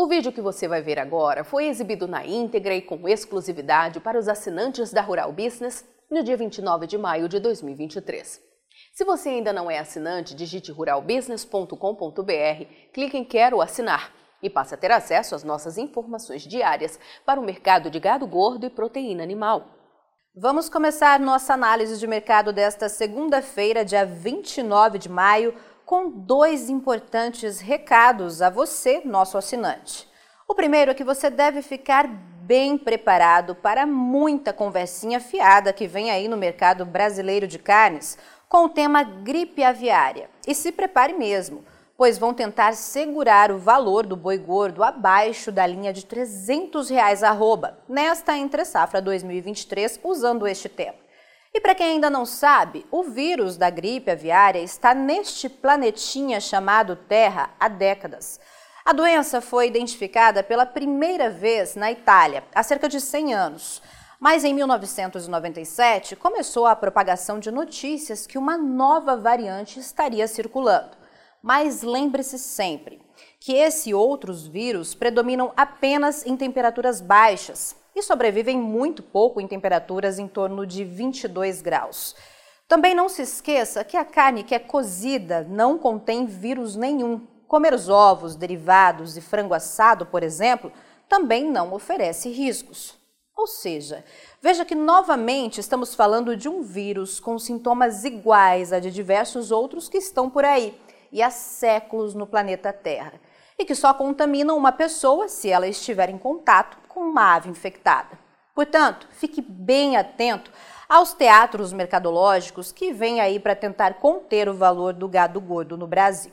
O vídeo que você vai ver agora foi exibido na íntegra e com exclusividade para os assinantes da Rural Business no dia 29 de maio de 2023. Se você ainda não é assinante, digite ruralbusiness.com.br, clique em Quero assinar e passe a ter acesso às nossas informações diárias para o mercado de gado gordo e proteína animal. Vamos começar nossa análise de mercado desta segunda-feira, dia 29 de maio com dois importantes recados a você, nosso assinante. O primeiro é que você deve ficar bem preparado para muita conversinha fiada que vem aí no mercado brasileiro de carnes com o tema gripe aviária. E se prepare mesmo, pois vão tentar segurar o valor do boi gordo abaixo da linha de 300 reais arroba, nesta entre safra 2023, usando este tema. E para quem ainda não sabe, o vírus da gripe aviária está neste planetinha chamado Terra há décadas. A doença foi identificada pela primeira vez na Itália, há cerca de 100 anos. Mas em 1997 começou a propagação de notícias que uma nova variante estaria circulando. Mas lembre-se sempre que esse e outros vírus predominam apenas em temperaturas baixas, e sobrevivem muito pouco em temperaturas em torno de 22 graus. Também não se esqueça que a carne que é cozida não contém vírus nenhum. Comer os ovos, derivados e frango assado, por exemplo, também não oferece riscos. Ou seja, veja que novamente estamos falando de um vírus com sintomas iguais a de diversos outros que estão por aí e há séculos no planeta Terra, e que só contaminam uma pessoa se ela estiver em contato com uma ave infectada. Portanto, fique bem atento aos teatros mercadológicos que vêm aí para tentar conter o valor do gado gordo no Brasil.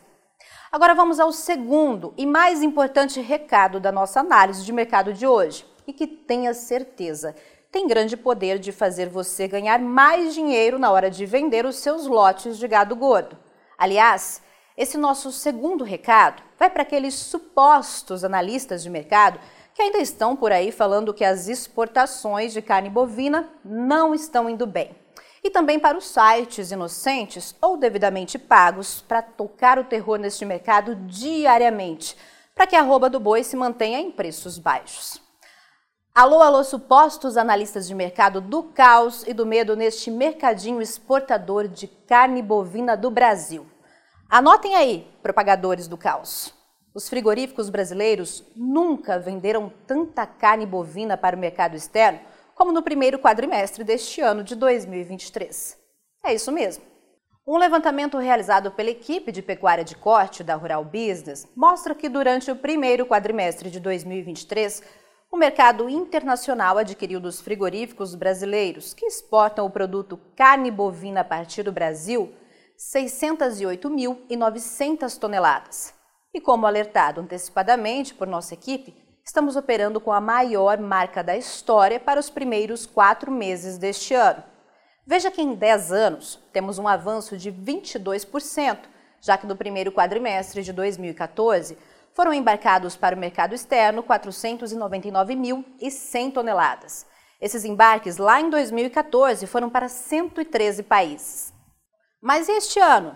Agora vamos ao segundo e mais importante recado da nossa análise de mercado de hoje, e que tenha certeza, tem grande poder de fazer você ganhar mais dinheiro na hora de vender os seus lotes de gado gordo. Aliás, esse nosso segundo recado vai para aqueles supostos analistas de mercado que ainda estão por aí falando que as exportações de carne bovina não estão indo bem. E também para os sites inocentes ou devidamente pagos para tocar o terror neste mercado diariamente, para que a arroba do boi se mantenha em preços baixos. Alô, alô, supostos analistas de mercado do caos e do medo neste mercadinho exportador de carne bovina do Brasil. Anotem aí, propagadores do caos. Os frigoríficos brasileiros nunca venderam tanta carne bovina para o mercado externo como no primeiro quadrimestre deste ano de 2023. É isso mesmo. Um levantamento realizado pela equipe de pecuária de corte da Rural Business mostra que durante o primeiro quadrimestre de 2023, o mercado internacional adquiriu dos frigoríficos brasileiros que exportam o produto carne bovina a partir do Brasil 608.900 toneladas, e como alertado antecipadamente por nossa equipe, estamos operando com a maior marca da história para os primeiros quatro meses deste ano. Veja que em 10 anos temos um avanço de 22%, já que no primeiro quadrimestre de 2014 foram embarcados para o mercado externo 499.100 toneladas. Esses embarques lá em 2014 foram para 113 países. Mas este ano,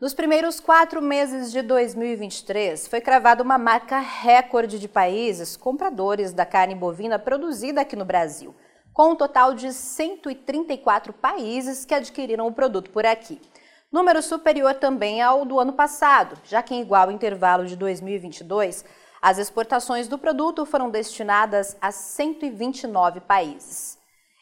nos primeiros quatro meses de 2023, foi cravada uma marca recorde de países compradores da carne bovina produzida aqui no Brasil, com um total de 134 países que adquiriram o produto por aqui. Número superior também ao do ano passado, já que em igual intervalo de 2022, as exportações do produto foram destinadas a 129 países.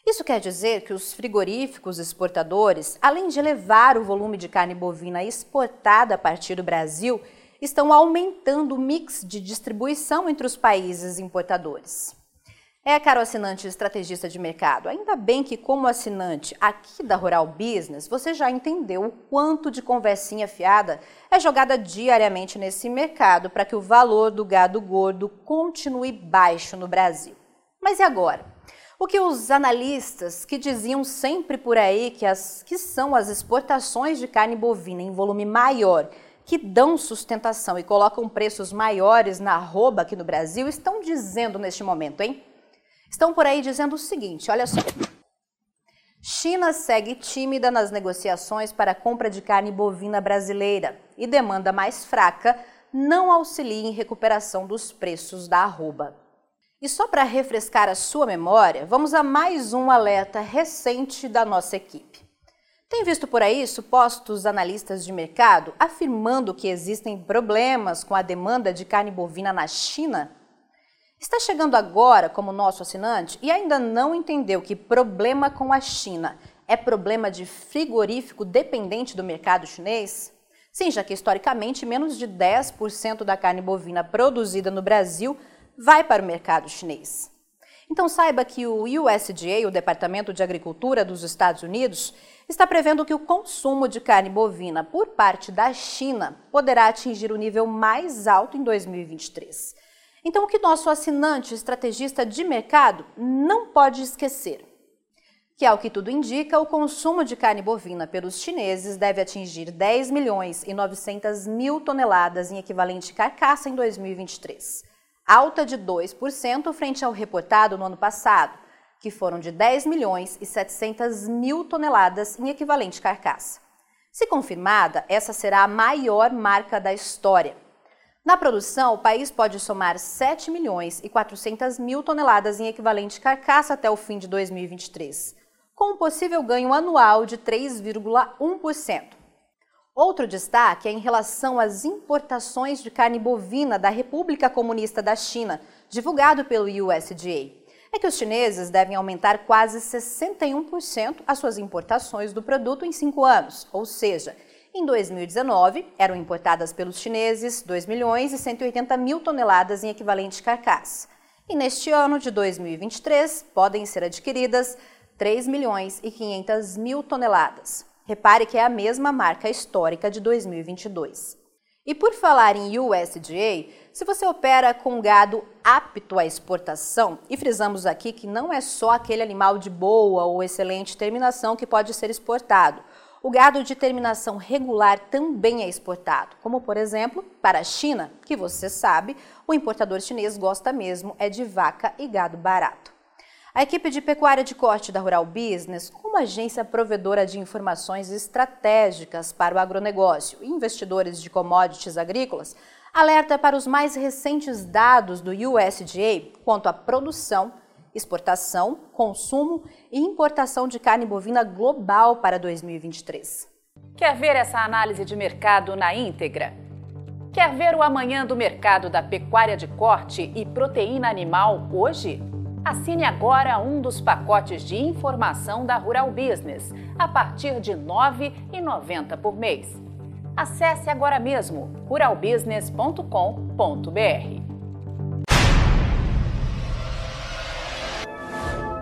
Isso quer dizer que os frigoríficos exportadores, além de elevar o volume de carne bovina exportada a partir do Brasil, estão aumentando o mix de distribuição entre os países importadores. É, caro assinante estrategista de mercado, ainda bem que, como assinante aqui da Rural Business, você já entendeu o quanto de conversinha fiada é jogada diariamente nesse mercado para que o valor do gado gordo continue baixo no Brasil. Mas e agora? O que os analistas que diziam sempre por aí que, as, que são as exportações de carne bovina em volume maior que dão sustentação e colocam preços maiores na arroba aqui no Brasil estão dizendo neste momento, hein? Estão por aí dizendo o seguinte, olha só. China segue tímida nas negociações para a compra de carne bovina brasileira e demanda mais fraca não auxilia em recuperação dos preços da arroba. E só para refrescar a sua memória, vamos a mais um alerta recente da nossa equipe. Tem visto por aí supostos analistas de mercado afirmando que existem problemas com a demanda de carne bovina na China? Está chegando agora como nosso assinante e ainda não entendeu que problema com a China é problema de frigorífico dependente do mercado chinês? Sim, já que historicamente menos de 10% da carne bovina produzida no Brasil vai para o mercado chinês. Então saiba que o USDA, o Departamento de Agricultura dos Estados Unidos, está prevendo que o consumo de carne bovina por parte da China poderá atingir o nível mais alto em 2023. Então, o que nosso assinante estrategista de mercado não pode esquecer? Que, ao que tudo indica, o consumo de carne bovina pelos chineses deve atingir 10 milhões e 900 mil toneladas em equivalente carcaça em 2023, alta de 2% frente ao reportado no ano passado, que foram de 10 milhões e 700 mil toneladas em equivalente carcaça. Se confirmada, essa será a maior marca da história. Na produção, o país pode somar 7 milhões e 400 mil toneladas em equivalente carcaça até o fim de 2023, com um possível ganho anual de 3,1%. Outro destaque é em relação às importações de carne bovina da República Comunista da China, divulgado pelo USDA. É que os chineses devem aumentar quase 61% as suas importações do produto em cinco anos, ou seja, em 2019, eram importadas pelos chineses 2 milhões e 180 mil toneladas em equivalente carcaça. E neste ano de 2023, podem ser adquiridas 3 milhões e 500 mil toneladas. Repare que é a mesma marca histórica de 2022. E por falar em USDA, se você opera com gado apto à exportação, e frisamos aqui que não é só aquele animal de boa ou excelente terminação que pode ser exportado, o gado de terminação regular também é exportado, como por exemplo para a China, que você sabe, o importador chinês gosta mesmo é de vaca e gado barato. A equipe de pecuária de corte da Rural Business, uma agência provedora de informações estratégicas para o agronegócio e investidores de commodities agrícolas, alerta para os mais recentes dados do USDA quanto à produção exportação, consumo e importação de carne bovina global para 2023. Quer ver essa análise de mercado na íntegra? Quer ver o amanhã do mercado da pecuária de corte e proteína animal hoje? Assine agora um dos pacotes de informação da Rural Business, a partir de R$ 9,90 por mês. Acesse agora mesmo ruralbusiness.com.br.